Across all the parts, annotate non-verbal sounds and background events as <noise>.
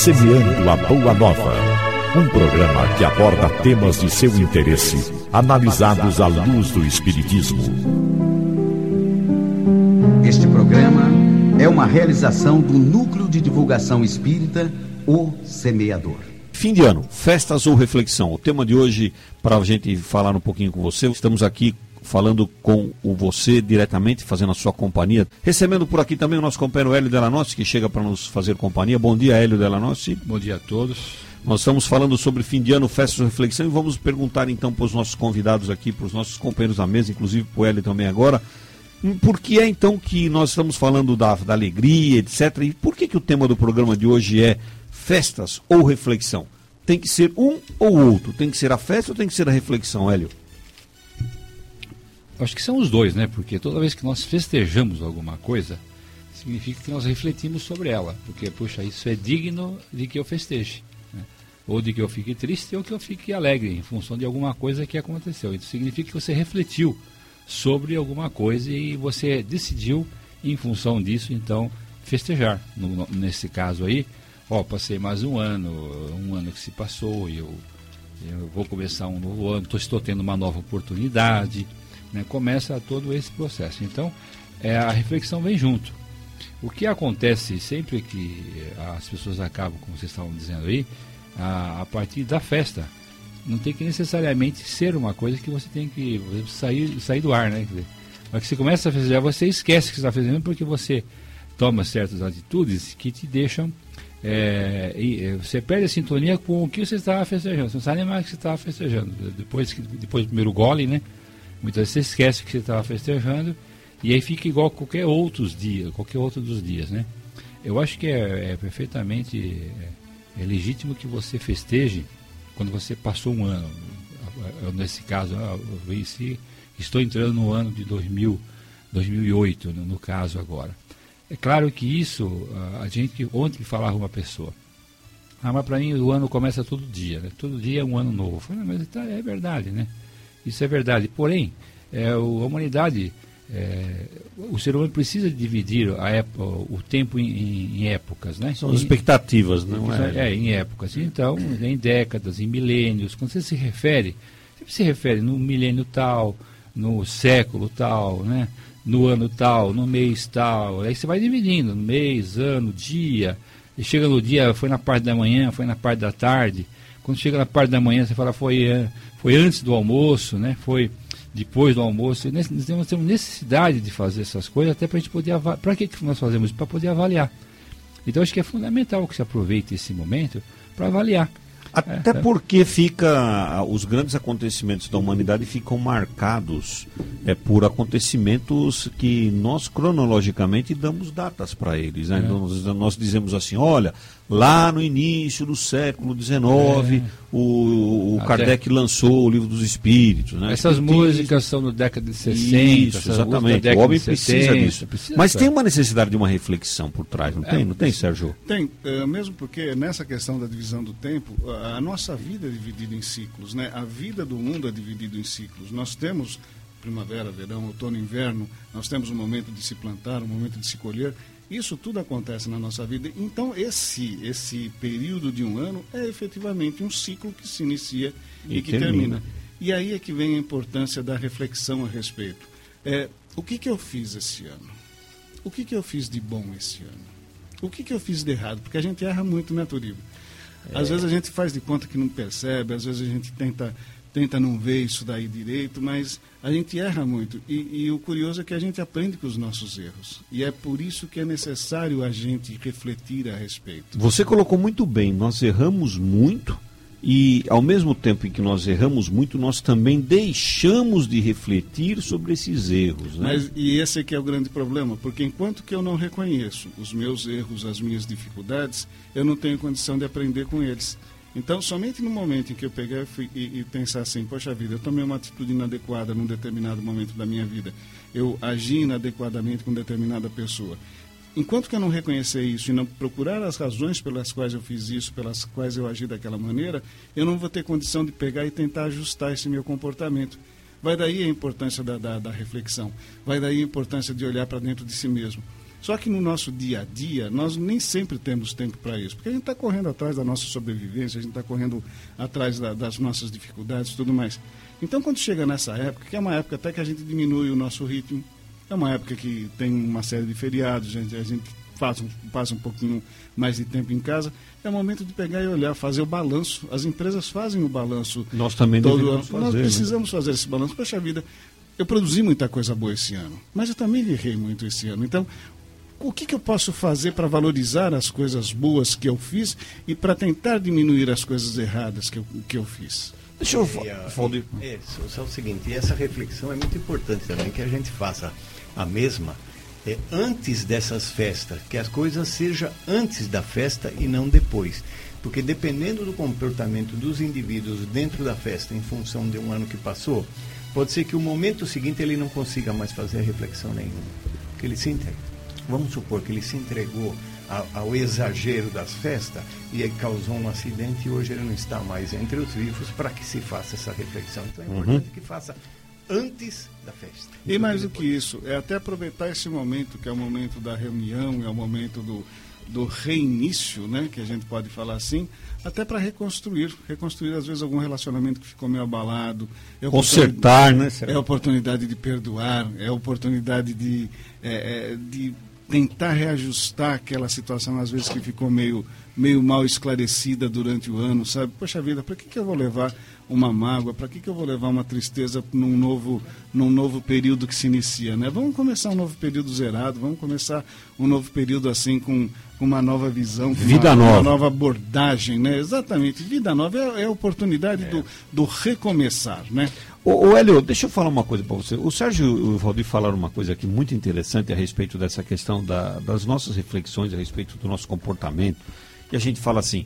Semeando a Boa Nova. Um programa que aborda temas de seu interesse, analisados à luz do Espiritismo. Este programa é uma realização do Núcleo de Divulgação Espírita, O Semeador. Fim de ano, festas ou reflexão. O tema de hoje, para a gente falar um pouquinho com você, estamos aqui falando com o você diretamente, fazendo a sua companhia. Recebendo por aqui também o nosso companheiro Hélio Delanossi, que chega para nos fazer companhia. Bom dia, Hélio Delanossi. Bom dia a todos. Nós estamos falando sobre fim de ano, festas e reflexão, e vamos perguntar então para os nossos convidados aqui, para os nossos companheiros da mesa, inclusive para o Hélio também agora, hum, por que é então que nós estamos falando da, da alegria, etc. E por que, que o tema do programa de hoje é festas ou reflexão? Tem que ser um ou outro? Tem que ser a festa ou tem que ser a reflexão, Hélio? Acho que são os dois, né? Porque toda vez que nós festejamos alguma coisa, significa que nós refletimos sobre ela. Porque, puxa, isso é digno de que eu festeje. Né? Ou de que eu fique triste ou que eu fique alegre, em função de alguma coisa que aconteceu. Isso significa que você refletiu sobre alguma coisa e você decidiu, em função disso, então, festejar. No, nesse caso aí, ó, passei mais um ano, um ano que se passou eu, eu vou começar um novo ano, tô, estou tendo uma nova oportunidade né? Começa todo esse processo. Então, é, a reflexão vem junto. O que acontece sempre que as pessoas acabam, como vocês estavam dizendo aí, a, a partir da festa, não tem que necessariamente ser uma coisa que você tem que sair, sair do ar, né? Mas que você começa a fazer, você esquece que está fazendo porque você toma certas atitudes que te deixam. É, e, é, você perde a sintonia com o que você estava festejando. Você não sabe nem mais o que você estava festejando. Depois, depois do primeiro gole, né? Muitas vezes você esquece que você estava festejando e aí fica igual qualquer outros dias, qualquer outro dos dias, né? Eu acho que é, é perfeitamente é, é, legítimo que você festeje quando você passou um ano. Nesse caso, eu venci, estou entrando no ano de 2000, 2008, no, no caso agora. É claro que isso, a gente ontem falava uma pessoa, ah, mas para mim o ano começa todo dia, né? todo dia é um ano novo. falei, mas tá, é verdade, né? Isso é verdade. Porém, é, a humanidade, é, o ser humano precisa dividir a época, o tempo em, em épocas, né? São as expectativas, não é? É, em épocas. Então, em décadas, em milênios. Quando você se refere, você se refere no milênio tal, no século tal, né? No ano tal, no mês tal. Aí você vai dividindo, no mês, ano, dia. E chega no dia, foi na parte da manhã, foi na parte da tarde. Quando chega na parte da manhã, você fala, foi é, foi antes do almoço, né? foi depois do almoço. Nós temos necessidade de fazer essas coisas até para a gente poder avaliar. Para que, que nós fazemos? Para poder avaliar. Então acho que é fundamental que se aproveite esse momento para avaliar. Até porque fica os grandes acontecimentos da humanidade ficam marcados é, por acontecimentos que nós cronologicamente damos datas para eles. Né? É. Nós, nós, dizemos assim, olha, lá no início do século XIX, é. o, o Kardec lançou o livro dos Espíritos. Né? Essas músicas são da década de 60. Isso, exatamente. O homem precisa disso. Precisa Mas tem uma necessidade de uma reflexão por trás, não tem? Não tem, Sérgio? Tem, é, mesmo porque nessa questão da divisão do tempo, a nossa vida é dividida em ciclos. Né? A vida do mundo é dividida em ciclos. Nós temos primavera, verão, outono, inverno, nós temos um momento de se plantar, um momento de se colher. Isso tudo acontece na nossa vida. Então, esse, esse período de um ano é efetivamente um ciclo que se inicia e, e que termina. termina. E aí é que vem a importância da reflexão a respeito. É, o que, que eu fiz esse ano? O que, que eu fiz de bom esse ano? O que, que eu fiz de errado? Porque a gente erra muito, né, Turíbio? É. Às vezes a gente faz de conta que não percebe, às vezes a gente tenta tenta não ver isso daí direito, mas a gente erra muito. E, e, o curioso é que a gente aprende com os nossos erros. E é por isso que é necessário a gente refletir a respeito. Você colocou muito bem, nós erramos muito. E ao mesmo tempo em que nós erramos muito, nós também deixamos de refletir sobre esses erros. Né? Mas, e esse é que é o grande problema, porque enquanto que eu não reconheço os meus erros, as minhas dificuldades, eu não tenho condição de aprender com eles. Então, somente no momento em que eu pegar e, e, pensar assim, poxa vida, eu tomei uma atitude inadequada num determinado momento da minha vida, eu agi inadequadamente com determinada pessoa. Enquanto que eu não reconhecer isso e não procurar as razões pelas quais eu fiz isso, pelas quais eu agi daquela maneira, eu não vou ter condição de pegar e tentar ajustar esse meu comportamento. Vai daí a importância da, da, da reflexão, vai daí a importância de olhar para dentro de si mesmo. Só que no nosso dia a dia, nós nem sempre temos tempo para isso, porque a gente está correndo atrás da nossa sobrevivência, a gente está correndo atrás da, das nossas dificuldades e tudo mais. Então, quando chega nessa época, que é uma época até que a gente diminui o nosso ritmo, é uma época que tem uma série de feriados, a gente, a gente faz, passa um pouquinho mais de tempo em casa, é o momento de pegar e olhar, fazer o balanço. As empresas fazem o balanço. Nós também todo ano. fazer. Nós né? precisamos fazer esse balanço. Poxa vida, eu produzi muita coisa boa esse ano, mas eu também errei muito esse ano. Então, o que, que eu posso fazer para valorizar as coisas boas que eu fiz e para tentar diminuir as coisas erradas que eu, que eu fiz? Deixa eu a- falar. de- É, só, só o seguinte, e essa reflexão é muito importante também, que a gente faça a mesma é, antes dessas festas, que as coisas sejam antes da festa e não depois. Porque dependendo do comportamento dos indivíduos dentro da festa, em função de um ano que passou, pode ser que o momento seguinte ele não consiga mais fazer reflexão nenhuma. Que ele se Vamos supor que ele se entregou ao exagero das festas e aí causou um acidente e hoje ele não está mais entre os vivos para que se faça essa reflexão. Então é importante que faça antes da festa. E mais do que isso, é até aproveitar esse momento, que é o momento da reunião, é o momento do, do reinício, né, que a gente pode falar assim, até para reconstruir. Reconstruir, às vezes, algum relacionamento que ficou meio abalado. É Consertar, né? É a oportunidade de perdoar, é a oportunidade de, é, é, de tentar reajustar aquela situação, às vezes, que ficou meio, meio mal esclarecida durante o ano, sabe? Poxa vida, para que, que eu vou levar uma mágoa? Para que, que eu vou levar uma tristeza num novo, num novo período que se inicia, né? Vamos começar um novo período zerado, vamos começar um novo período assim com, uma nova visão, com Vida uma, nova. uma nova abordagem, né? Exatamente, vida nova é, é a oportunidade do, do recomeçar, né? Ô, ô Hélio, deixa eu falar uma coisa para você. O Sérgio e o Valdir falaram uma coisa aqui muito interessante a respeito dessa questão da- das nossas reflexões a respeito do nosso comportamento. E a gente fala assim,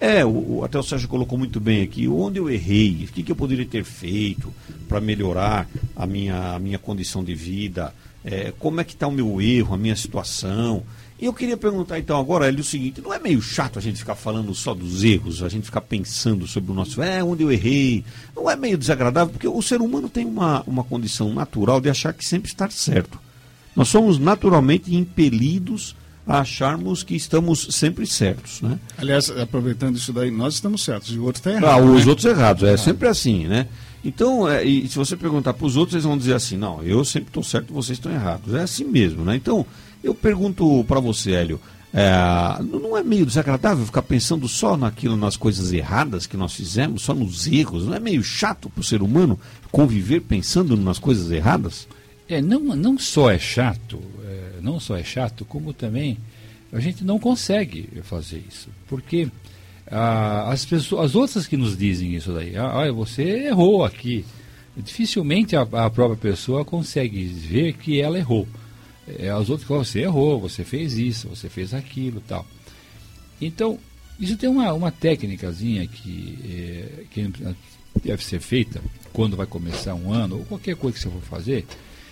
é, o, até o Sérgio colocou muito bem aqui, onde eu errei, o que, que eu poderia ter feito para melhorar a minha, a minha condição de vida, é, como é que está o meu erro, a minha situação. E eu queria perguntar então agora, Hélio, o seguinte, não é meio chato a gente ficar falando só dos erros, a gente ficar pensando sobre o nosso, é, onde eu errei, não é meio desagradável, porque o ser humano tem uma, uma condição natural de achar que sempre está certo. Nós somos naturalmente impelidos a acharmos que estamos sempre certos, né? Aliás, aproveitando isso daí, nós estamos certos e o outro está Ah, errado. os né? outros errados, é sempre assim, né? Então, é, e se você perguntar para os outros, eles vão dizer assim, não, eu sempre estou certo, vocês estão errados. É assim mesmo, né? Então, eu pergunto para você, Hélio, é, não é meio desagradável ficar pensando só naquilo, nas coisas erradas que nós fizemos, só nos erros? Não é meio chato para o ser humano conviver pensando nas coisas erradas? É, não, não só é chato, é, não só é chato, como também a gente não consegue fazer isso. Porque ah, as pessoas, as outras que nos dizem isso daí, ah, você errou aqui. Dificilmente a, a própria pessoa consegue ver que ela errou. É, as outras falam, você errou, você fez isso, você fez aquilo tal. Então, isso tem uma, uma técnicazinha que, é, que deve ser feita quando vai começar um ano, ou qualquer coisa que você for fazer.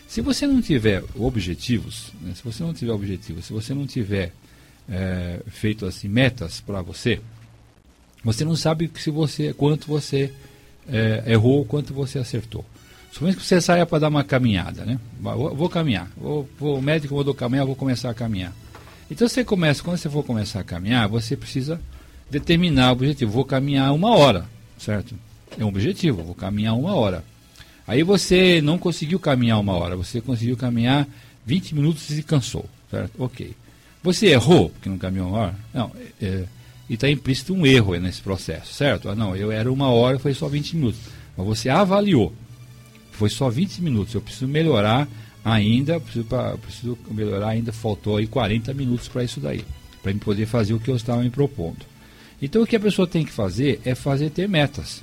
Se você não tiver objetivos, né, se você não tiver objetivos, se você não tiver é, feito assim metas para você, você não sabe se você, quanto você é, errou, quanto você acertou. Somente que você saia para dar uma caminhada, né? Vou, vou caminhar, vou, vou, o médico mandou caminhar, vou começar a caminhar. Então você começa, quando você for começar a caminhar, você precisa determinar o objetivo. Vou caminhar uma hora, certo? É um objetivo, vou caminhar uma hora. Aí você não conseguiu caminhar uma hora, você conseguiu caminhar 20 minutos e cansou, certo? Ok. Você errou porque não caminhou uma hora? Não, é, e está implícito um erro nesse processo, certo? Ah, não, eu era uma hora, foi só 20 minutos. Mas você avaliou, foi só 20 minutos, eu preciso melhorar ainda, preciso, pra, preciso melhorar ainda, faltou aí 40 minutos para isso daí, para me poder fazer o que eu estava me propondo. Então o que a pessoa tem que fazer é fazer ter metas.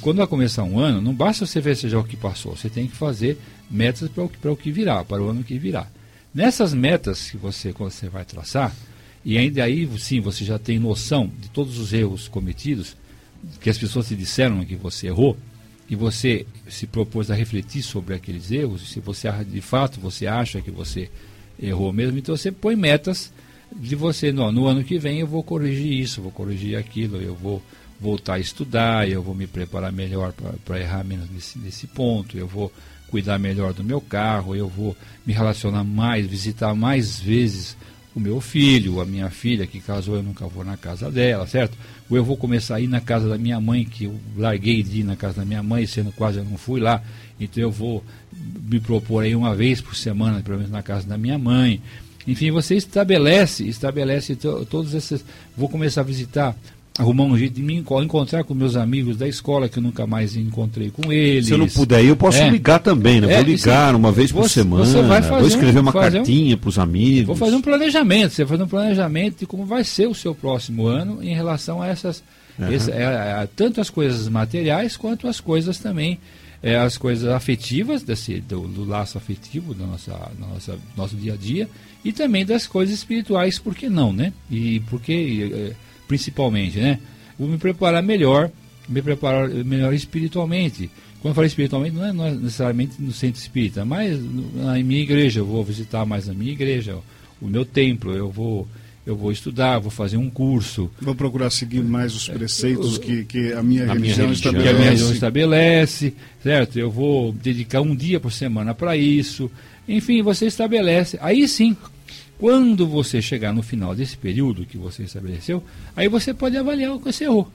Quando vai começar um ano, não basta você ver já o que passou, você tem que fazer metas para o, para o que virá, para o ano que virá. Nessas metas que você, você vai traçar, e ainda aí sim você já tem noção de todos os erros cometidos, que as pessoas te disseram que você errou, e você se propôs a refletir sobre aqueles erros, se você de fato você acha que você errou mesmo, então você põe metas de você, no, no ano que vem eu vou corrigir isso, vou corrigir aquilo, eu vou voltar a estudar, eu vou me preparar melhor para errar menos nesse, nesse ponto, eu vou cuidar melhor do meu carro, eu vou me relacionar mais, visitar mais vezes o meu filho, a minha filha que casou, eu nunca vou na casa dela, certo? Ou eu vou começar a ir na casa da minha mãe, que eu larguei de ir na casa da minha mãe, sendo quase eu não fui lá, então eu vou me propor aí uma vez por semana, pelo menos na casa da minha mãe. Enfim, você estabelece, estabelece todos esses. Vou começar a visitar arrumar um jeito de me encontrar com meus amigos da escola que eu nunca mais encontrei com eles. Se eu não puder eu posso é. ligar também, né? É, vou ligar uma vez por você, semana. Você vai fazer vou escrever uma cartinha um, para os amigos. Vou fazer um planejamento. Você faz um planejamento de como vai ser o seu próximo ano em relação a essas. Uhum. Tanto as coisas materiais quanto as coisas também. É, as coisas afetivas desse, do, do laço afetivo do nossa, nossa, nosso dia a dia e também das coisas espirituais, por que não, né? E porque é, principalmente, né? Vou me preparar melhor, me preparar melhor espiritualmente. Quando eu falo espiritualmente, não é, não é necessariamente no centro espírita, mas na minha igreja, eu vou visitar mais a minha igreja, o meu templo, eu vou eu vou estudar, vou fazer um curso. Vou procurar seguir mais os preceitos que, que a minha, a religião, minha estabelece. Que a minha religião estabelece, certo? Eu vou dedicar um dia por semana para isso. Enfim, você estabelece. Aí sim, quando você chegar no final desse período que você estabeleceu, aí você pode avaliar o que você errou.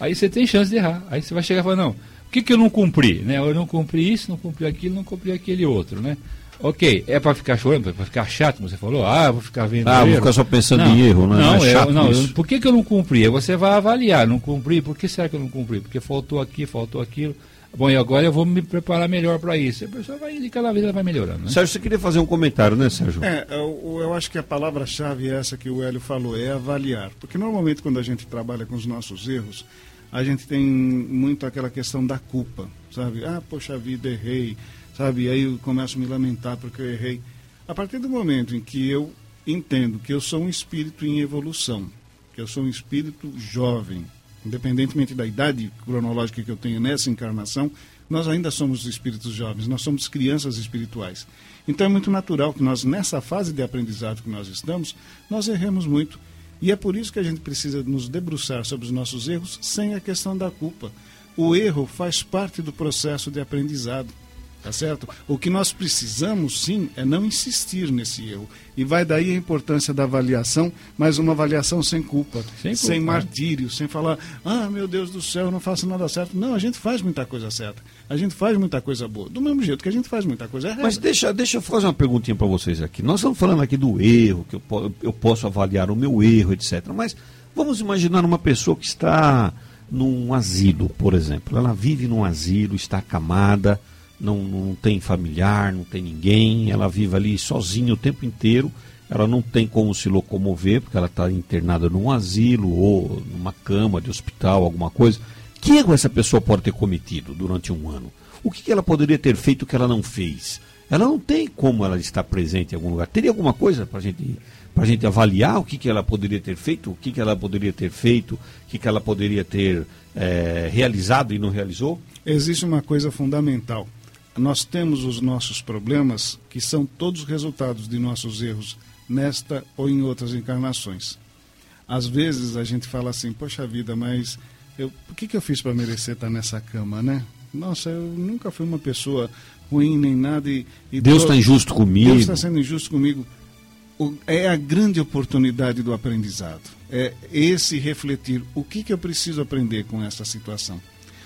Aí você tem chance de errar. Aí você vai chegar e falar, não, o que, que eu não cumpri? Né? Eu não cumpri isso, não cumpri aquilo, não cumpri aquele outro, né? Ok, é para ficar chorando, para ficar chato, como você falou, ah, vou ficar vendo. Ah, erro. vou ficar só pensando não, em erro, né? não é? Não, não, eu, por que, que eu não cumpri? Aí você vai avaliar, não cumpri, por que será que eu não cumpri? Porque faltou aqui, faltou aquilo. Bom, e agora eu vou me preparar melhor para isso. A pessoa vai, de cada vez ela vai melhorando. Né? Sérgio, você queria fazer um comentário, né, Sérgio? É, eu, eu acho que a palavra-chave é essa que o Hélio falou, é avaliar. Porque normalmente quando a gente trabalha com os nossos erros, a gente tem muito aquela questão da culpa, sabe? Ah, poxa vida, errei, sabe? E aí eu começo a me lamentar porque eu errei. A partir do momento em que eu entendo que eu sou um espírito em evolução, que eu sou um espírito jovem, independentemente da idade cronológica que eu tenho nessa encarnação, nós ainda somos espíritos jovens, nós somos crianças espirituais. Então é muito natural que nós, nessa fase de aprendizado que nós estamos, nós erremos muito. E é por isso que a gente precisa nos debruçar sobre os nossos erros sem a questão da culpa. O erro faz parte do processo de aprendizado. Tá certo? O que nós precisamos, sim, é não insistir nesse erro. E vai daí a importância da avaliação, mas uma avaliação sem culpa, sem, sem culpa. martírio, sem falar, ah, meu Deus do céu, eu não faço nada certo. Não, a gente faz muita coisa certa. A gente faz muita coisa boa. Do mesmo jeito que a gente faz muita coisa errada. Mas deixa, deixa eu fazer uma perguntinha para vocês aqui. Nós estamos falando aqui do erro, que eu, eu posso avaliar o meu erro, etc. Mas vamos imaginar uma pessoa que está num asilo, por exemplo. Ela vive num asilo, está acamada não, não tem familiar, não tem ninguém, ela vive ali sozinha o tempo inteiro, ela não tem como se locomover, porque ela está internada num asilo ou numa cama de hospital, alguma coisa. Que erro essa pessoa pode ter cometido durante um ano? O que, ela poderia ter feito que ela não fez? Ela não tem como ela estar presente em algum lugar. Teria alguma coisa para gente, a gente avaliar o que, que ela poderia ter feito, o que, que ela poderia ter feito, o que, que ela poderia ter é, realizado e não realizou? Existe uma coisa fundamental nós temos os nossos problemas, que são todos resultados de nossos erros nesta ou em outras encarnações. Às vezes a gente fala assim, poxa vida, mas eu, o que, que eu fiz para merecer estar nessa cama, né? Nossa, eu nunca fui uma pessoa ruim nem nada e, e Deus está injusto comigo. Deus está sendo injusto comigo. O, é a grande oportunidade do aprendizado. É esse refletir o que, que eu preciso aprender com essa situação.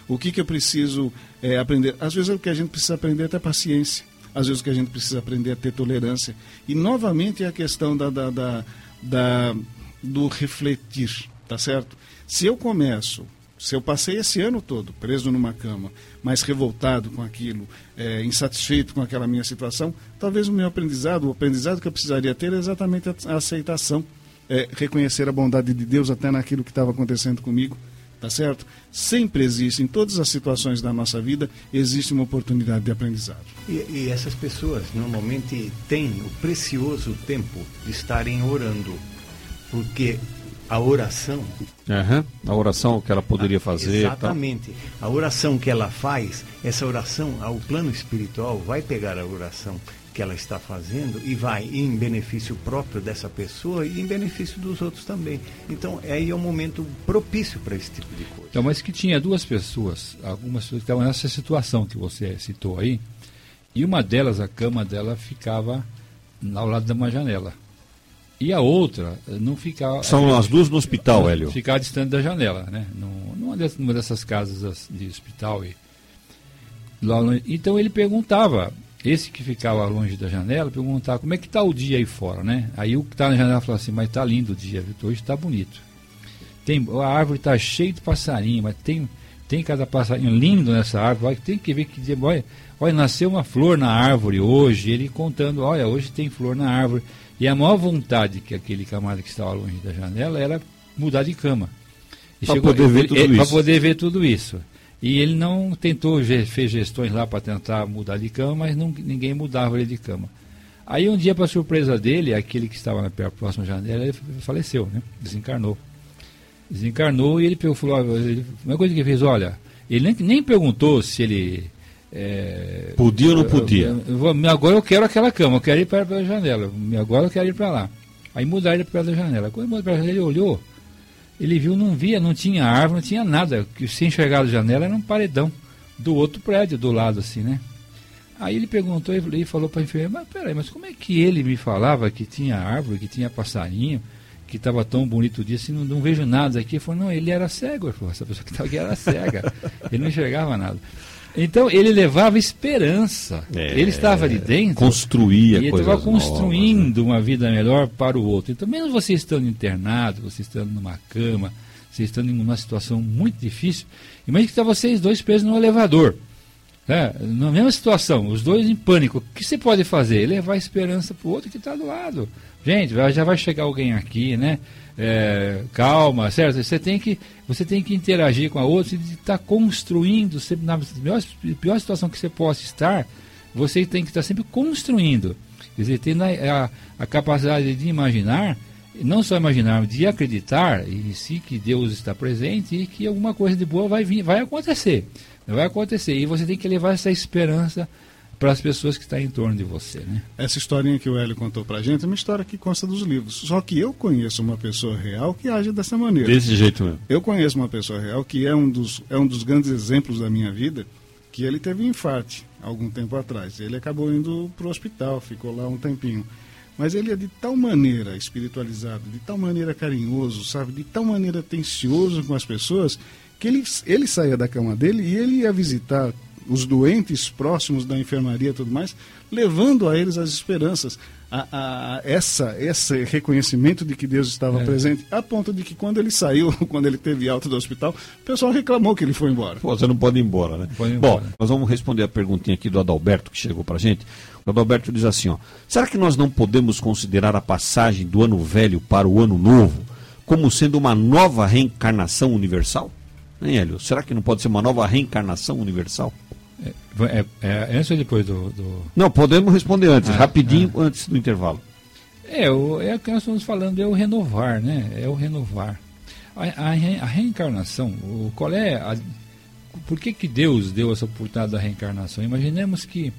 O que, que eu preciso é, aprender? Às vezes o que a gente precisa aprender é ter paciência. Às vezes o que a gente precisa aprender é ter tolerância. E novamente é a questão da, da, da, da do refletir, tá certo? Se eu começo se eu passei esse ano todo preso numa cama, mas revoltado com aquilo, é, insatisfeito com aquela minha situação, talvez o meu aprendizado, o aprendizado que eu precisaria ter é exatamente a aceitação, é, reconhecer a bondade de Deus até naquilo que estava acontecendo comigo, tá certo? Sempre existe, em todas as situações da nossa vida, existe uma oportunidade de aprendizado. E, e essas pessoas normalmente têm o precioso tempo de estarem orando, porque a oração. Uhum. A oração que ela poderia fazer. Exatamente. A oração que ela faz, essa oração, ao plano espiritual, vai pegar a oração que ela está fazendo e vai em benefício próprio dessa pessoa e em benefício dos outros também. Então, aí é um momento propício para esse tipo de coisa. Então, mas que tinha duas pessoas, algumas pessoas que estavam nessa situação que você citou aí, e uma delas, a cama dela ficava ao lado de uma janela. E a outra não ficava. São as duas no hospital, Hélio. Ficava distante da janela, né? Numa dessas casas de hospital. E, então ele perguntava, esse que ficava longe da janela, perguntava como é que está o dia aí fora, né? Aí o que está na janela falou assim, mas está lindo o dia, Vitor, hoje está bonito. Tem, a árvore está cheia de passarinho, mas tem, tem cada passarinho lindo nessa árvore, tem que ver que dia. Olha, olha, nasceu uma flor na árvore hoje, ele contando, olha, hoje tem flor na árvore. E a maior vontade que aquele camarada que estava longe da janela era mudar de cama. Para poder, ver tudo isso. poder ver tudo isso. E ele não tentou, fez gestões lá para tentar mudar de cama, mas não, ninguém mudava ele de cama. Aí um dia, para surpresa dele, aquele que estava na próxima janela, ele faleceu, né? desencarnou. Desencarnou e ele falou, uma coisa que ele fez, olha, ele nem, nem perguntou se ele... É, podia ou não podia? Eu, eu, agora eu quero aquela cama, eu quero ir para a janela, agora eu quero ir para lá. Aí mudaram ele para a janela. Quando ele mudou para a janela, ele olhou, ele viu, não via, não tinha árvore, não tinha nada. que se enxergar da janela era um paredão do outro prédio, do lado assim, né? Aí ele perguntou e falou para a enfermeira, mas peraí, mas como é que ele me falava que tinha árvore, que tinha passarinho, que estava tão bonito o dia, assim, não, não vejo nada aqui. Ele falou, não, ele era cego. Ele falou, essa pessoa que estava aqui era cega. <laughs> ele não enxergava nada. Então ele levava esperança. É, ele estava ali dentro. Construía e estava construindo novas, né? uma vida melhor para o outro. Então, mesmo você estando internado, você estando numa cama, você estando em uma situação muito difícil, imagine que está vocês dois presos no elevador. Né? Na mesma situação, os dois em pânico. O que você pode fazer? Levar esperança para o outro que está do lado. Gente, já vai chegar alguém aqui, né? é, calma, certo? Você tem que você tem que interagir com a outra e estar tá construindo sempre na pior, pior situação que você possa estar, você tem que estar sempre construindo. Quer dizer, tendo a, a, capacidade de imaginar, não só imaginar, de acreditar em si que Deus está presente e que alguma coisa de boa vai vir, vai acontecer. Vai acontecer. E você tem que levar essa esperança para as pessoas que estão em torno de você. Né? Essa historinha que o Hélio contou para a gente é uma história que consta dos livros. Só que eu conheço uma pessoa real que age dessa maneira. Desse jeito mesmo. Eu conheço uma pessoa real que é um dos, é um dos grandes exemplos da minha vida, que ele teve um infarte algum tempo atrás. Ele acabou indo para o hospital, ficou lá um tempinho. Mas ele é de tal maneira espiritualizado, de tal maneira carinhoso, sabe, de tal maneira atencioso com as pessoas, que ele, ele saía da cama dele e ele ia visitar os doentes próximos da enfermaria e tudo mais, levando a eles as esperanças, a, a, essa, esse reconhecimento de que Deus estava é. presente, a ponto de que quando ele saiu, <laughs> quando ele teve alta do hospital, o pessoal reclamou que ele foi embora. Pô, você não pode ir embora, né? Pode ir embora. Bom, nós vamos responder a perguntinha aqui do Adalberto, que chegou pra gente. O Adalberto diz assim, ó, será que nós não podemos considerar a passagem do ano velho para o ano novo como sendo uma nova reencarnação universal? Hein, Hélio? Será que não pode ser uma nova reencarnação universal? É, é, é, antes ou depois do, do, Não, podemos responder antes, ah, rapidinho ah. antes do intervalo. É, o, é o que nós estamos falando, é o renovar, né? É o renovar. A, a, a reencarnação, o, qual é a, por que, que Deus deu essa oportunidade da reencarnação? Imaginemos que,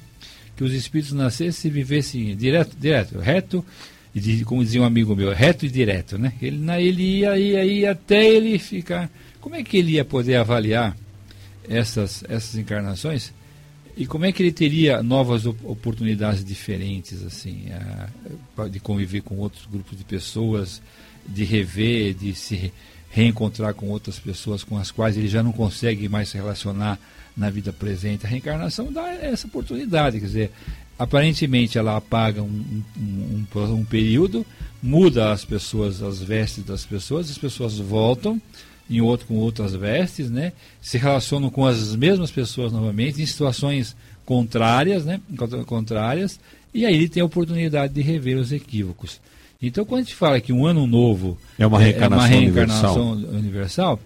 que os espíritos nascessem e vivessem direto, direto, reto, e como dizia um amigo meu, reto e direto, né? Ele, ele ia, ia, ia até ele ficar. Como é que ele ia poder avaliar essas, essas encarnações? E como é que ele teria novas oportunidades diferentes assim de conviver com outros grupos de pessoas de rever de se reencontrar com outras pessoas com as quais ele já não consegue mais se relacionar na vida presente? A reencarnação dá essa oportunidade quer dizer aparentemente ela apaga um, um, um, um período muda as pessoas as vestes das pessoas as pessoas voltam em outro com outras vestes, né? Se relacionam com as mesmas pessoas novamente em situações contrárias, né? Contrárias, e aí ele tem a oportunidade de rever os equívocos. Então, quando a gente fala que um ano novo é uma reencarnação, é uma reencarnação universal. universal.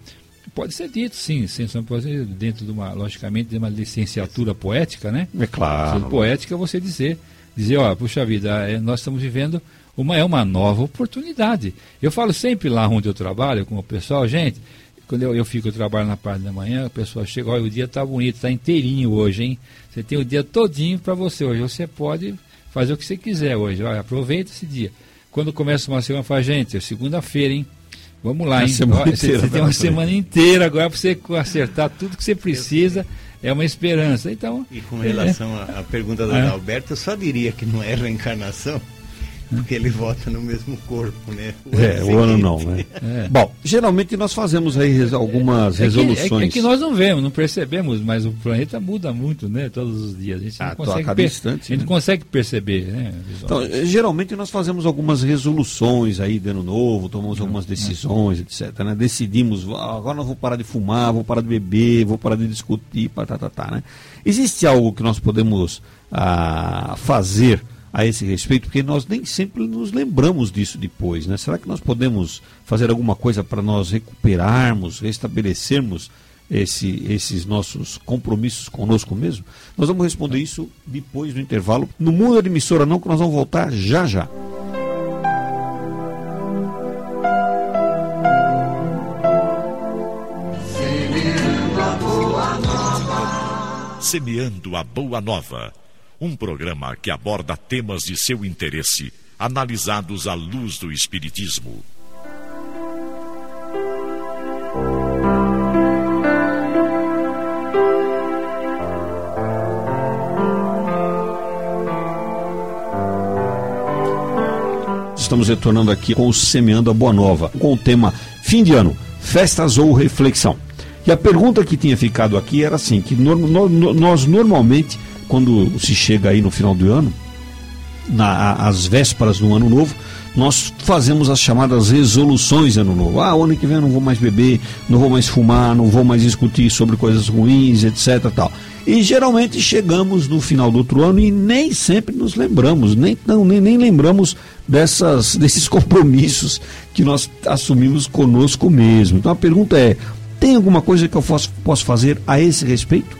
pode ser dito, sim, pode ser dentro de uma, logicamente, de uma licenciatura poética, né? É claro. poética você dizer, dizer, ó, puxa vida, é, nós estamos vivendo uma, é uma nova oportunidade. Eu falo sempre lá onde eu trabalho com o pessoal, gente, quando eu, eu fico trabalhando na parte da manhã, o pessoal chega, olha, o dia está bonito, está inteirinho hoje, hein? Você tem o dia todinho para você hoje. Você pode fazer o que você quiser hoje. Olha, aproveita esse dia. Quando começa uma semana, fala, gente, é segunda-feira, hein? Vamos lá, hein? Ó, você, você tem uma semana inteira agora para você acertar tudo que você precisa. É uma esperança. Então, e com relação é, à pergunta do é. Alberto, eu só diria que não é reencarnação, porque ele vota no mesmo corpo, né? O é, o ano não, né? <laughs> É. Bom, geralmente nós fazemos aí algumas resoluções. É que, é, que, nós não vemos, não percebemos, mas o planeta muda muito, né? Todos os dias. A gente ah, não consegue, per instante, a gente né? consegue perceber, né? Então, geralmente nós fazemos algumas resoluções aí de ano novo, tomamos algumas decisões, etc. Né? Decidimos, agora nós vou parar de fumar, vou parar de beber, vou parar de discutir, tá, tá, tá, né? Existe algo que nós podemos ah, fazer a esse respeito, porque nós nem sempre nos lembramos disso depois. Né? Será que nós podemos fazer alguma coisa para nós recuperarmos, restabelecermos esse, esses nossos compromissos conosco mesmo? Nós vamos responder isso depois do intervalo. No mundo de emissora não, que nós vamos voltar já já. Semeando a Boa Nova um programa que aborda temas de seu interesse, analisados à luz do Espiritismo. Estamos retornando aqui com o Semeando a Boa Nova, com o tema Fim de Ano, Festas ou Reflexão. E a pergunta que tinha ficado aqui era assim, que no, no, nós normalmente quando se chega aí no final do ano, na, às vésperas do ano novo, nós fazemos as chamadas resoluções ano novo. Ah, ano que vem eu não vou mais beber, não vou mais fumar, não vou mais discutir sobre coisas ruins, etc. Tal. E geralmente chegamos no final do outro ano e nem sempre nos lembramos, nem, não, nem, nem lembramos dessas, <laughs> desses compromissos que nós assumimos conosco mesmo. Então a pergunta é: tem alguma coisa que eu posso, posso fazer a esse respeito?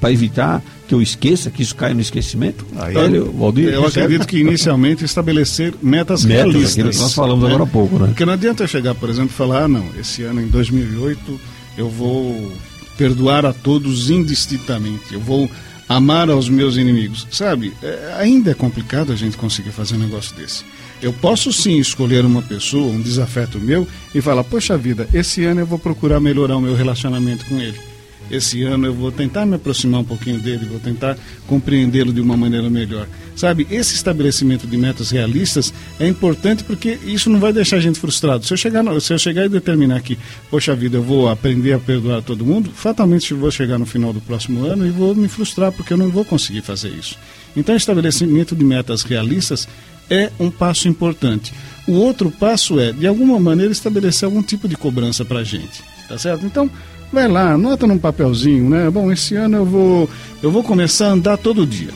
Para evitar que eu esqueça, que isso caia no esquecimento? Aí, eu, Valdir, eu acredito que inicialmente estabelecer metas, metas realistas. nós falamos né? agora há pouco, né? Porque não adianta eu chegar, por exemplo, e falar, ah, não, esse ano em 2008 eu vou perdoar a todos indistintamente, eu vou amar aos meus inimigos. Sabe, é, ainda é complicado a gente conseguir fazer um negócio desse. Eu posso sim escolher uma pessoa, um desafeto meu, e falar, poxa vida, esse ano eu vou procurar melhorar o meu relacionamento com ele esse ano eu vou tentar me aproximar um pouquinho dele, vou tentar compreendê-lo de uma maneira melhor. Sabe, esse estabelecimento de metas realistas é importante porque isso não vai deixar a gente frustrado. Se eu chegar, no, se eu chegar e determinar que, poxa vida, eu vou aprender a perdoar todo mundo, fatalmente eu vou chegar no final do próximo ano e vou me frustrar porque eu não vou conseguir fazer isso. Então, estabelecimento de metas realistas é um passo importante. O outro passo é, de alguma maneira, estabelecer algum tipo de cobrança para a gente. Tá certo? Então, Vai lá, anota num papelzinho, né? Bom, esse ano eu vou, eu vou começar a andar todo dia.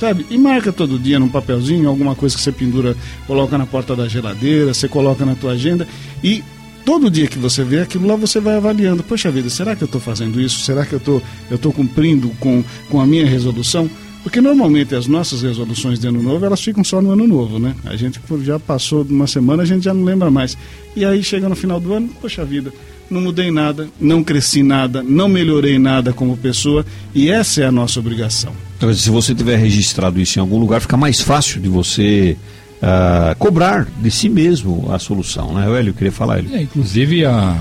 Sabe? E marca todo dia num papelzinho, alguma coisa que você pendura, coloca na porta da geladeira, você coloca na tua agenda e todo dia que você vê aquilo lá, você vai avaliando. Poxa vida, será que eu estou fazendo isso? Será que eu tô, estou cumprindo com, com a minha resolução? Porque normalmente as nossas resoluções de ano novo, elas ficam só no ano novo, né? A gente já passou de uma semana, a gente já não lembra mais. E aí chega no final do ano, poxa vida, não mudei nada, não cresci nada, não melhorei nada como pessoa e essa é a nossa obrigação. Então, se você tiver registrado isso em algum lugar, fica mais fácil de você uh, cobrar de si mesmo a solução, né? Hélio, eu queria falar, ele. É, inclusive, a...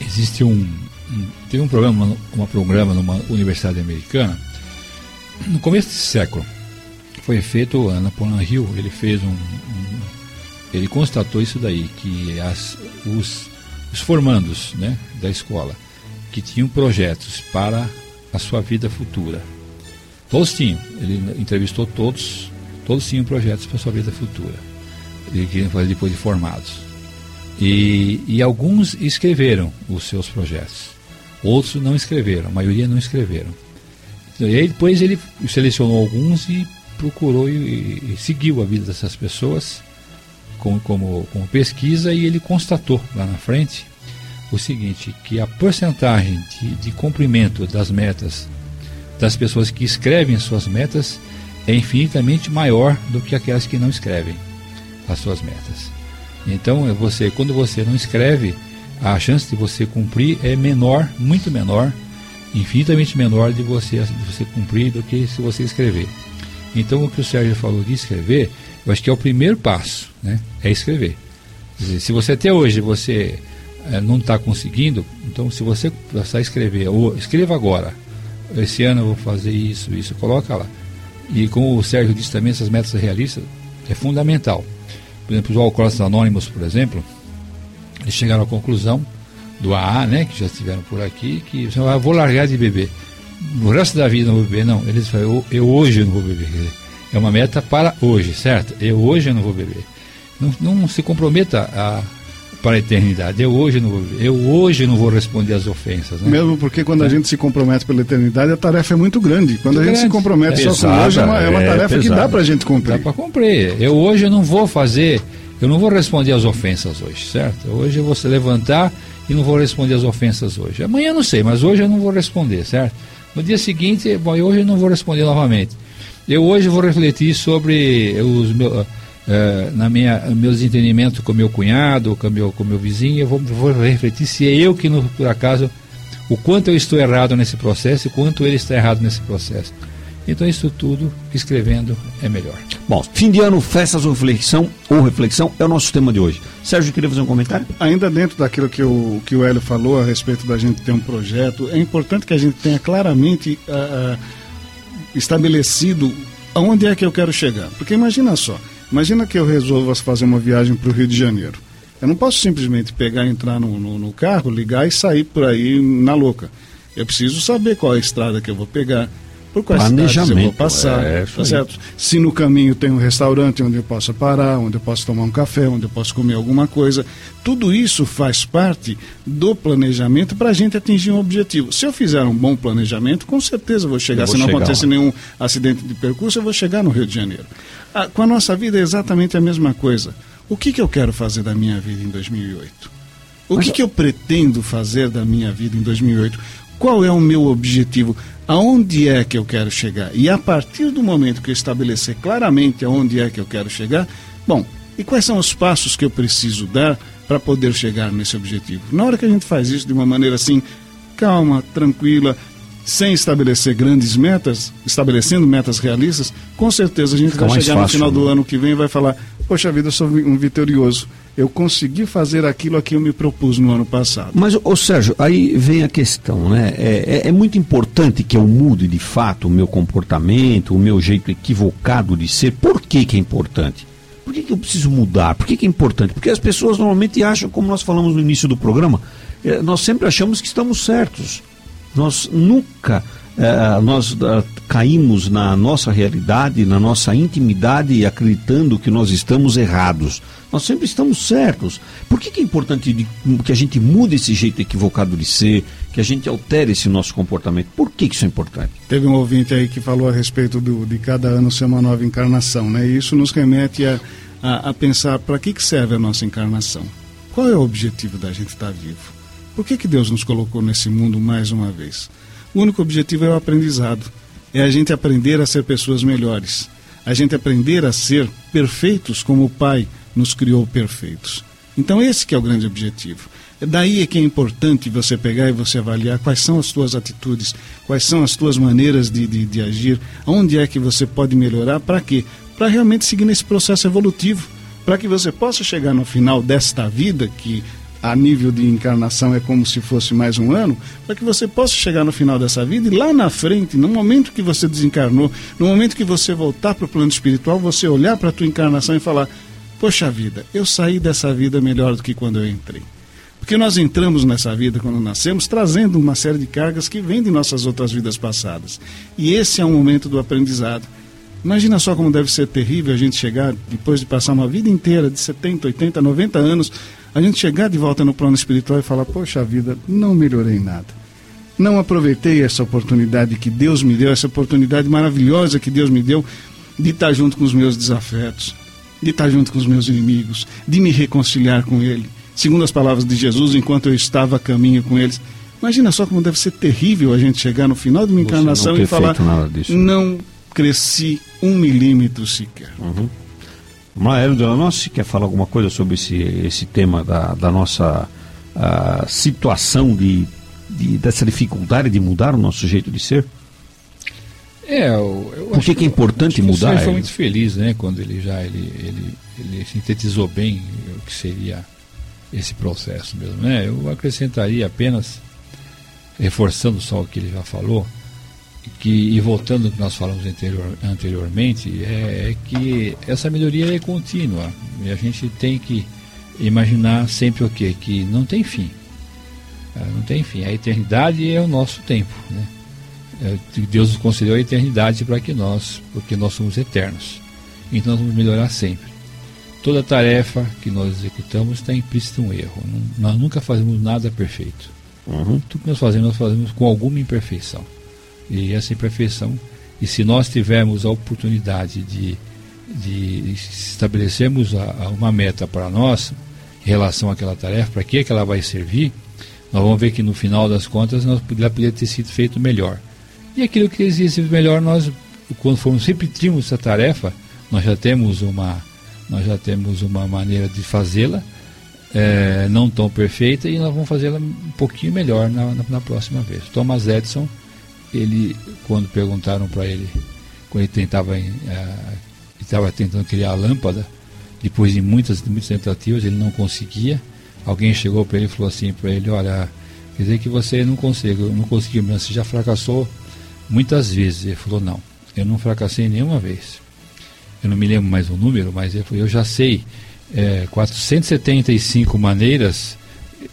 existe um, um, teve um programa, um programa numa universidade americana no começo desse século. Foi feito, a Napoleon Hill, ele fez um, um ele constatou isso daí, que as, os os formandos né, da escola, que tinham projetos para a sua vida futura. Todos tinham, ele entrevistou todos, todos tinham projetos para a sua vida futura. Ele queria fazer depois de formados. E, e alguns escreveram os seus projetos, outros não escreveram, a maioria não escreveram. E aí depois ele selecionou alguns e procurou e, e seguiu a vida dessas pessoas como, como, como pesquisa e ele constatou lá na frente o seguinte, que a porcentagem de, de cumprimento das metas das pessoas que escrevem suas metas é infinitamente maior do que aquelas que não escrevem as suas metas. Então, é você, quando você não escreve, a chance de você cumprir é menor, muito menor, infinitamente menor de você, de você cumprir do que se você escrever. Então, o que o Sérgio falou de escrever, eu acho que é o primeiro passo, né? É escrever. Dizer, se você até hoje você é, não está conseguindo, então se você passar a escrever, ou escreva agora, esse ano eu vou fazer isso, isso, coloca lá. E como o Sérgio disse também, essas metas realistas é fundamental. Por exemplo, os Alcoólatras Anônimos, por exemplo, eles chegaram à conclusão do AA, né, que já estiveram por aqui, que eu ah, vou largar de beber. No resto da vida não vou beber, não. Eles falam, eu, eu hoje não vou beber. É uma meta para hoje, certo? Eu hoje não vou beber. Não, não se comprometa a para a eternidade. Eu hoje não vou, eu hoje não vou responder às ofensas. Né? Mesmo porque quando é. a gente se compromete pela eternidade, a tarefa é muito grande. Quando muito a gente grande. se compromete é. só com hoje, é uma, é uma é tarefa que dá para a gente cumprir. Dá para cumprir. Eu hoje não vou fazer, eu não vou responder às ofensas hoje, certo? Hoje eu vou se levantar e não vou responder às ofensas hoje. Amanhã eu não sei, mas hoje eu não vou responder, certo? No dia seguinte, bom, hoje eu não vou responder novamente. Eu hoje vou refletir sobre os meus é, na minha meus entendimentos com meu cunhado, com meu com meu vizinho, eu vou, vou refletir se é eu que no, por acaso o quanto eu estou errado nesse processo e quanto ele está errado nesse processo. Então isso tudo escrevendo é melhor. Bom, fim de ano, festas ou reflexão ou reflexão é o nosso tema de hoje. Sérgio, queria fazer um comentário? Ainda dentro daquilo que o, que o Hélio falou a respeito da gente ter um projeto, é importante que a gente tenha claramente uh, uh, estabelecido aonde é que eu quero chegar. Porque imagina só, Imagina que eu resolva fazer uma viagem para o Rio de Janeiro. Eu não posso simplesmente pegar, entrar no, no, no, carro, ligar e sair por aí na louca. Eu preciso saber qual é a estrada que eu vou pegar, por quais cidades eu vou passar, é, tá certo? Se no caminho tem um restaurante onde eu possa parar, onde eu posso tomar um café, onde eu posso comer alguma coisa. Tudo isso faz parte do planejamento para a gente atingir um objetivo. Se eu fizer um bom planejamento, com certeza eu vou chegar. Vou Se não chegar acontecer lá. nenhum acidente de percurso, eu vou chegar no Rio de Janeiro. Ah, com a nossa vida é exatamente a mesma coisa. O que, que eu quero fazer da minha vida em 2008? O que, que eu pretendo fazer da minha vida em 2008? Qual é o meu objetivo? Aonde é que eu quero chegar? E a partir do momento que eu estabelecer claramente aonde é que eu quero chegar, bom, e quais são os passos que eu preciso dar para poder chegar nesse objetivo? Na hora que a gente faz isso de uma maneira assim, calma, tranquila, sem estabelecer grandes metas, estabelecendo metas realistas, com certeza a gente Fica vai chegar fácil, no final né? do ano que vem e vai falar: Poxa vida, eu sou um vitorioso. Eu consegui fazer aquilo a que eu me propus no ano passado. Mas, ô Sérgio, aí vem a questão, né? É, é, é muito importante que eu mude de fato o meu comportamento, o meu jeito equivocado de ser. Por que, que é importante? Por que, que eu preciso mudar? Por que, que é importante? Porque as pessoas normalmente acham, como nós falamos no início do programa, é, nós sempre achamos que estamos certos. Nós nunca é, nós uh, caímos na nossa realidade, na nossa intimidade, acreditando que nós estamos errados. Nós sempre estamos certos. Por que, que é importante de, que a gente mude esse jeito equivocado de ser, que a gente altere esse nosso comportamento? Por que, que isso é importante? Teve um ouvinte aí que falou a respeito do, de cada ano ser uma nova encarnação, né? E isso nos remete a, a, a pensar para que, que serve a nossa encarnação. Qual é o objetivo da gente estar vivo? Por que, que Deus nos colocou nesse mundo mais uma vez? O único objetivo é o aprendizado. É a gente aprender a ser pessoas melhores. A gente aprender a ser perfeitos como o Pai nos criou perfeitos. Então esse que é o grande objetivo. Daí é que é importante você pegar e você avaliar quais são as tuas atitudes, quais são as tuas maneiras de, de, de agir, onde é que você pode melhorar, para quê? Para realmente seguir nesse processo evolutivo, para que você possa chegar no final desta vida, que a nível de encarnação é como se fosse mais um ano, para que você possa chegar no final dessa vida e lá na frente, no momento que você desencarnou, no momento que você voltar para o plano espiritual, você olhar para a tua encarnação e falar: Poxa vida, eu saí dessa vida melhor do que quando eu entrei. Porque nós entramos nessa vida quando nascemos trazendo uma série de cargas que vêm de nossas outras vidas passadas. E esse é um momento do aprendizado. Imagina só como deve ser terrível a gente chegar, depois de passar uma vida inteira, de 70, 80, 90 anos, a gente chegar de volta no plano espiritual e falar: Poxa vida, não melhorei nada. Não aproveitei essa oportunidade que Deus me deu, essa oportunidade maravilhosa que Deus me deu de estar junto com os meus desafetos, de estar junto com os meus inimigos, de me reconciliar com Ele. Segundo as palavras de Jesus, enquanto eu estava a caminho com eles. Imagina só como deve ser terrível a gente chegar no final de uma encarnação e falar: Não cresci um milímetro sequer. Uhum. Maelo Delanossi quer falar alguma coisa sobre esse, esse tema da, da nossa uh, situação de, de, dessa dificuldade de mudar o nosso jeito de ser? É, eu, eu Por que, que é importante mudar? Ele foi muito feliz, né, quando ele já ele, ele, ele sintetizou bem o que seria esse processo mesmo, né? Eu acrescentaria apenas, reforçando só o que ele já falou, que, e voltando ao que nós falamos anterior, anteriormente, é, é que essa melhoria é contínua e a gente tem que imaginar sempre o quê? Que não tem fim. Ah, Não tem fim. A eternidade é o nosso tempo, né? É, Deus nos concedeu a eternidade para que nós, porque nós somos eternos. Então nós vamos melhorar sempre. Toda tarefa que nós executamos está implícito um erro. Nós nunca fazemos nada perfeito. Uhum. Tudo que nós fazemos, nós fazemos com alguma imperfeição. E essa imperfeição, e se nós tivermos a oportunidade de, de estabelecermos a, a uma meta para nós, em relação àquela tarefa, para que, que ela vai servir, nós vamos ver que no final das contas nós, ela poderia ter sido feito melhor. E aquilo que existe melhor, nós, quando formos repetirmos essa tarefa, nós já temos uma, nós já temos uma maneira de fazê-la, eh, não tão perfeita, e nós vamos fazê-la um pouquinho melhor na, na, na próxima vez. Thomas Edison, ele, quando perguntaram para ele, quando ele tentava, em, eh, estava tentando criar a lâmpada, depois de muitas, muitas tentativas, ele não conseguia. Alguém chegou para ele e falou assim para ele, olha, quer dizer que você não conseguiu, não conseguiu, mas você já fracassou muitas vezes. Ele falou, não, eu não fracassei nenhuma vez. Eu não me lembro mais o número, mas ele falou, eu já sei é, 475 maneiras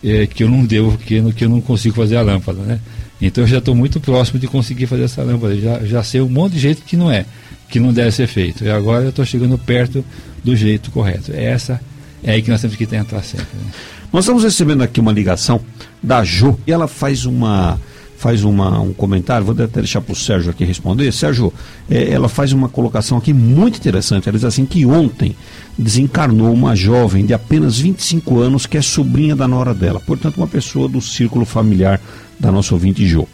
é, que eu não devo, que que eu não consigo fazer a lâmpada, né? Então eu já estou muito próximo de conseguir fazer essa lâmpada. Já, já sei um monte de jeito que não é, que não deve ser feito. E agora eu estou chegando perto do jeito correto. É essa é aí que nós temos que tentar sempre. Né? Nós estamos recebendo aqui uma ligação da Jo e ela faz uma faz uma, um comentário, vou até deixar para o Sérgio aqui responder. Sérgio, eh, ela faz uma colocação aqui muito interessante. Ela diz assim que ontem desencarnou uma jovem de apenas 25 anos que é sobrinha da nora dela, portanto uma pessoa do círculo familiar da nossa ouvinte Jo.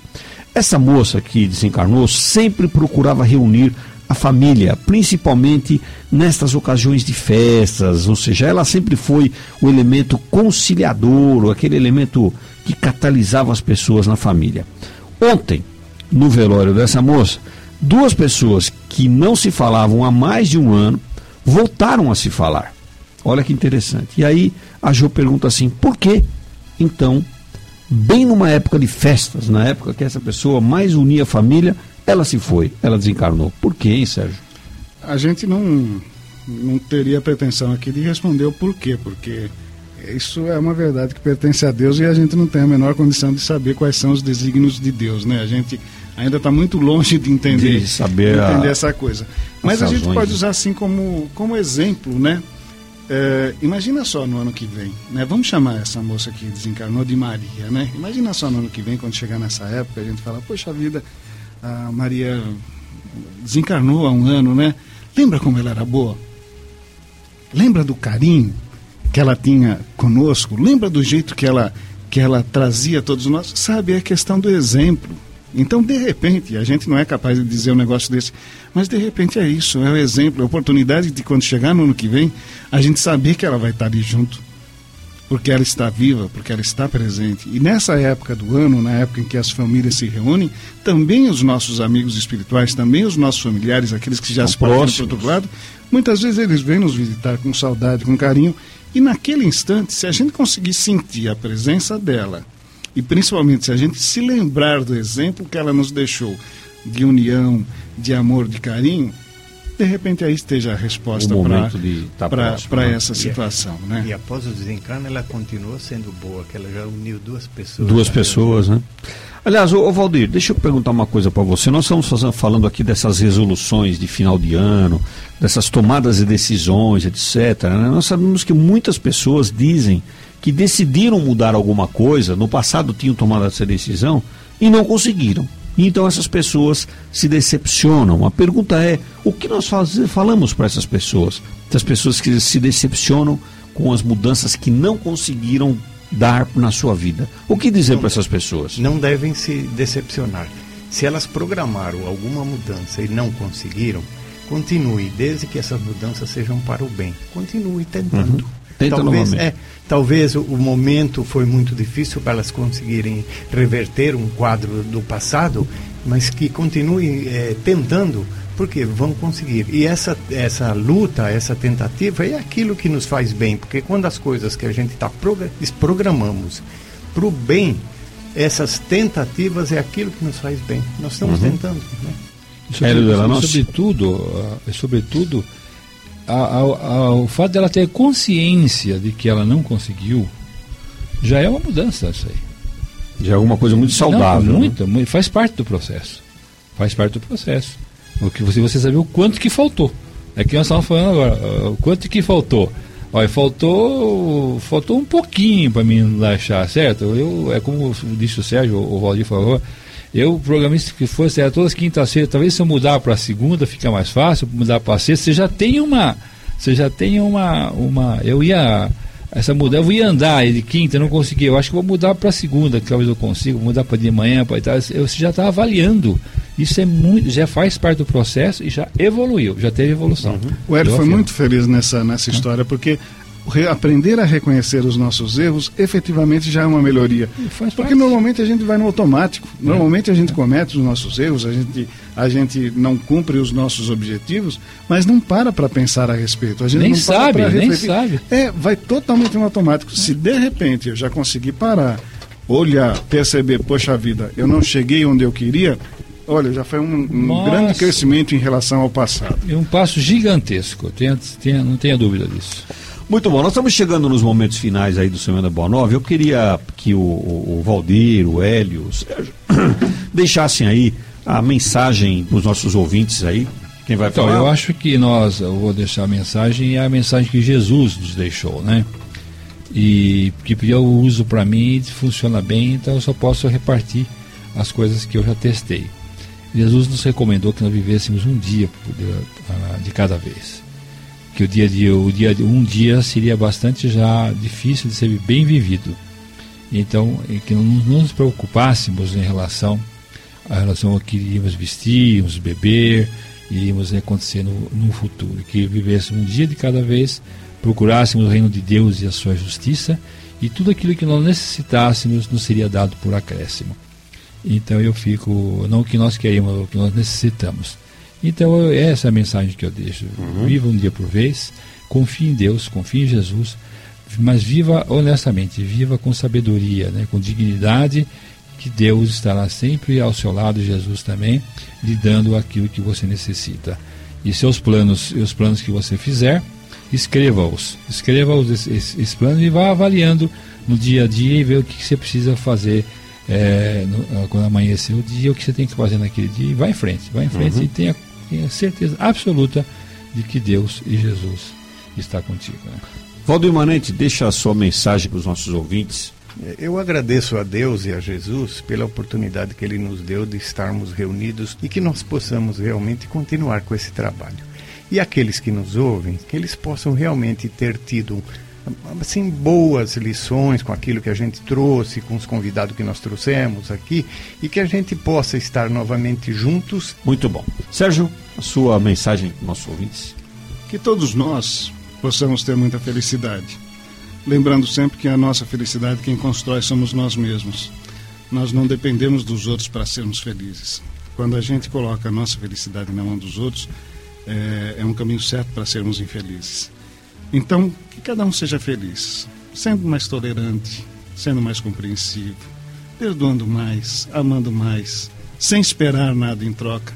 Essa moça que desencarnou sempre procurava reunir a família, principalmente nestas ocasiões de festas, ou seja, ela sempre foi o elemento conciliador, aquele elemento que catalisava as pessoas na família. Ontem, no velório dessa moça, duas pessoas que não se falavam há mais de um ano voltaram a se falar. Olha que interessante. E aí a Jo pergunta assim: por que então, bem numa época de festas, na época que essa pessoa mais unia a família, ela se foi, ela desencarnou? Por quê, hein, Sérgio? A gente não, não teria pretensão aqui de responder o porquê, porque isso é uma verdade que pertence a Deus e a gente não tem a menor condição de saber quais são os desígnios de Deus, né? A gente ainda está muito longe de entender, De saber a- entender essa coisa. Mas a gente pode né? usar assim como, como exemplo, né? É, imagina só no ano que vem, né? Vamos chamar essa moça que desencarnou de Maria, né? Imagina só no ano que vem, quando chegar nessa época, a gente fala, poxa vida, a Maria desencarnou há um ano, né? Lembra como ela era boa? Lembra do carinho que ela tinha conosco? Lembra do jeito que ela que ela trazia a todos nós? Sabe, é a questão do exemplo. Então, de repente, a gente não é capaz de dizer um negócio desse, mas de repente é isso, é o exemplo, é a oportunidade de quando chegar no ano que vem, a gente saber que ela vai estar ali junto porque ela está viva, porque ela está presente. E nessa época do ano, na época em que as famílias se reúnem, também os nossos amigos espirituais, também os nossos familiares, aqueles que já São se partiram para outro lado, muitas vezes eles vêm nos visitar com saudade, com carinho. E naquele instante, se a gente conseguir sentir a presença dela, e principalmente se a gente se lembrar do exemplo que ela nos deixou de união, de amor, de carinho, de repente aí esteja a resposta para próximo, né? essa situação, né? E após o desencarno, ela continua sendo boa, que ela já uniu duas pessoas. Duas né? pessoas, né? Aliás, ô, ô Valdir, deixa eu perguntar uma coisa para você. Nós estamos fazendo- falando aqui dessas resoluções de final de ano, dessas tomadas de decisões, etc. né? Nós sabemos que muitas pessoas dizem que decidiram mudar alguma coisa, no passado tinham tomado essa decisão e não conseguiram. Então essas pessoas se decepcionam. A pergunta é: o que nós faz- falamos para essas pessoas? Essas pessoas que se decepcionam com as mudanças que não conseguiram dar na sua vida. O que dizer para essas pessoas? Não devem se decepcionar. Se elas programaram alguma mudança e não conseguiram, continue, desde que essas mudanças sejam para o bem. Continue tentando. Uhum. Tenta talvez, é, Talvez o, o momento foi muito difícil para elas conseguirem reverter um quadro do passado, mas que continuem é, tentando, porque vão conseguir. E essa, essa luta, essa tentativa é aquilo que nos faz bem, porque quando as coisas que a gente está programamos para o bem, essas tentativas é aquilo que nos faz bem. Nós estamos uhum. tentando. Né? Sobre, sobretudo, sobretudo a, a, a, o fato dela ter consciência de que ela não conseguiu já é uma mudança isso aí. Já é alguma coisa muito saudável. Não, muito, né? faz parte do processo. Faz parte do processo. O que você, você saber o quanto que faltou. É que nós estamos falando agora, o quanto que faltou. Olha, faltou, faltou um pouquinho para mim achar, certo? Eu, é como disse o Sérgio, o Valdir falou, eu programei que fosse era todas as quintas-feiras, talvez se eu mudar para segunda fica mais fácil, mudar para sexta, você já tem uma, você já tem uma, uma, eu ia essa mudança, eu ia andar de quinta, não consegui, eu acho que vou mudar para segunda, que talvez eu consiga, mudar para de manhã, para tal, eu já está avaliando. Isso é muito, já faz parte do processo e já evoluiu, já teve evolução. Uhum. O Hélio foi muito feliz nessa, nessa história, porque aprender a reconhecer os nossos erros efetivamente já é uma melhoria. Porque normalmente a gente vai no automático. É. Normalmente a gente comete os nossos erros, a gente, a gente não cumpre os nossos objetivos, mas não para para pensar a respeito. A gente nem não sabe, nem sabe. É, vai totalmente no automático. Se de repente eu já conseguir parar, olhar, perceber, poxa vida, eu não cheguei onde eu queria, Olha, já foi um, um grande crescimento em relação ao passado. E um passo gigantesco, tenha, tenha, não tenha dúvida disso. Muito bom, nós estamos chegando nos momentos finais aí do Semana Boa Nova. Eu queria que o, o, o Valdir, o Hélio, o Sérgio, <coughs> deixassem aí a mensagem para os nossos ouvintes aí. Quem vai então, falar? eu acho que nós, eu vou deixar a mensagem, é a mensagem que Jesus nos deixou, né? E que eu uso para mim funciona bem, então eu só posso repartir as coisas que eu já testei. Jesus nos recomendou que nós vivêssemos um dia de, de cada vez que o dia de o dia um dia seria bastante já difícil de ser bem vivido. Então, que não, não nos preocupássemos em relação a relação ao que iríamos vestir, iríamos beber, iríamos acontecer no, no futuro, que vivêssemos um dia de cada vez, procurássemos o reino de Deus e a sua justiça, e tudo aquilo que nós necessitássemos nos seria dado por acréscimo. Então eu fico, não o que nós queremos, o que nós necessitamos. Então, essa é a mensagem que eu deixo. Uhum. Viva um dia por vez, confie em Deus, confie em Jesus, mas viva honestamente, viva com sabedoria, né, com dignidade, que Deus estará sempre ao seu lado, Jesus também, lhe dando aquilo que você necessita. E seus planos, os planos que você fizer, escreva-os. Escreva-os esses, esses planos e vá avaliando no dia a dia e ver o que você precisa fazer é, no, quando amanhecer o dia, o que você tem que fazer naquele dia e vá em frente, vá em frente uhum. e tenha tenha certeza absoluta de que Deus e Jesus está contigo. Né? Valdir Manente, deixa a sua mensagem para os nossos ouvintes. Eu agradeço a Deus e a Jesus pela oportunidade que Ele nos deu de estarmos reunidos e que nós possamos realmente continuar com esse trabalho. E aqueles que nos ouvem, que eles possam realmente ter tido assim boas lições com aquilo que a gente trouxe, com os convidados que nós trouxemos aqui e que a gente possa estar novamente juntos. Muito bom. Sérgio, a sua mensagem para nossos ouvintes. Que todos nós possamos ter muita felicidade. Lembrando sempre que a nossa felicidade quem constrói somos nós mesmos. Nós não dependemos dos outros para sermos felizes. Quando a gente coloca a nossa felicidade na mão dos outros, é, é um caminho certo para sermos infelizes. Então, que cada um seja feliz, sendo mais tolerante, sendo mais compreensivo, perdoando mais, amando mais, sem esperar nada em troca.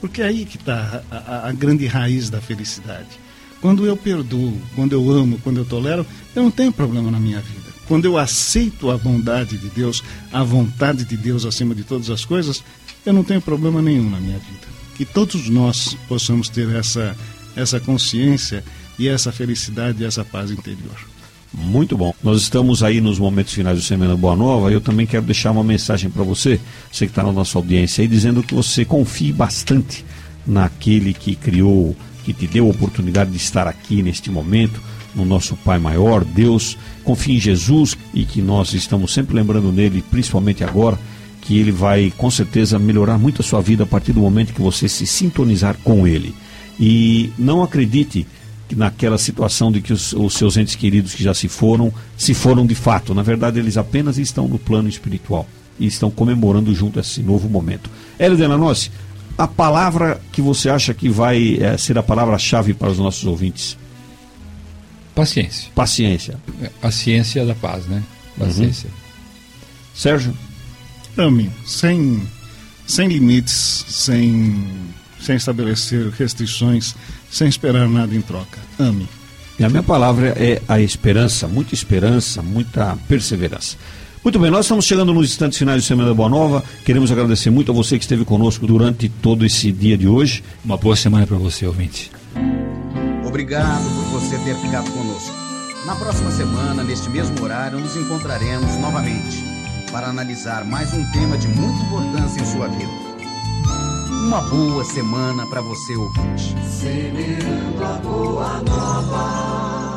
Porque é aí que está a, a, a, grande raiz da felicidade. Quando eu perdoo, quando eu amo, quando eu tolero, eu não tenho problema na minha vida. Quando eu aceito a bondade de Deus, a vontade de Deus acima de todas as coisas, eu não tenho problema nenhum na minha vida. Que todos nós possamos ter essa, essa consciência e essa felicidade e essa paz interior. Muito bom. Nós estamos aí nos momentos finais do Semana Boa Nova. Eu também quero deixar uma mensagem para você, você que está na nossa audiência aí, dizendo que você confie bastante naquele que criou, que te deu a oportunidade de estar aqui neste momento, no nosso Pai Maior, Deus. Confie em Jesus e que nós estamos sempre lembrando nele, principalmente agora, que ele vai com certeza melhorar muito a sua vida a partir do momento que você se sintonizar com ele. E não acredite naquela situação de que os, os, seus entes queridos que já se foram, se foram de fato. Na verdade, eles apenas estão no plano espiritual e estão comemorando junto esse novo momento. Hélio Delanossi, a palavra que você acha que vai é, ser a palavra-chave para os nossos ouvintes? Paciência. Paciência. A ciência da paz, né? Paciência. Uhum. Sérgio? Ame, sem, sem limites, sem, sem estabelecer restrições, sem esperar nada em troca. Ame. E a minha palavra é a esperança, muita esperança, muita perseverança. Muito bem, nós estamos chegando nos instantes finais de Semana da Boa Nova. Queremos agradecer muito a você que esteve conosco durante todo esse dia de hoje. Uma boa semana para você, ouvinte. Obrigado por você ter ficado conosco. Na próxima semana, neste mesmo horário, nos encontraremos novamente para analisar mais um tema de muita importância em sua vida. Uma boa semana para você, ouvinte. Semeando a boa nova.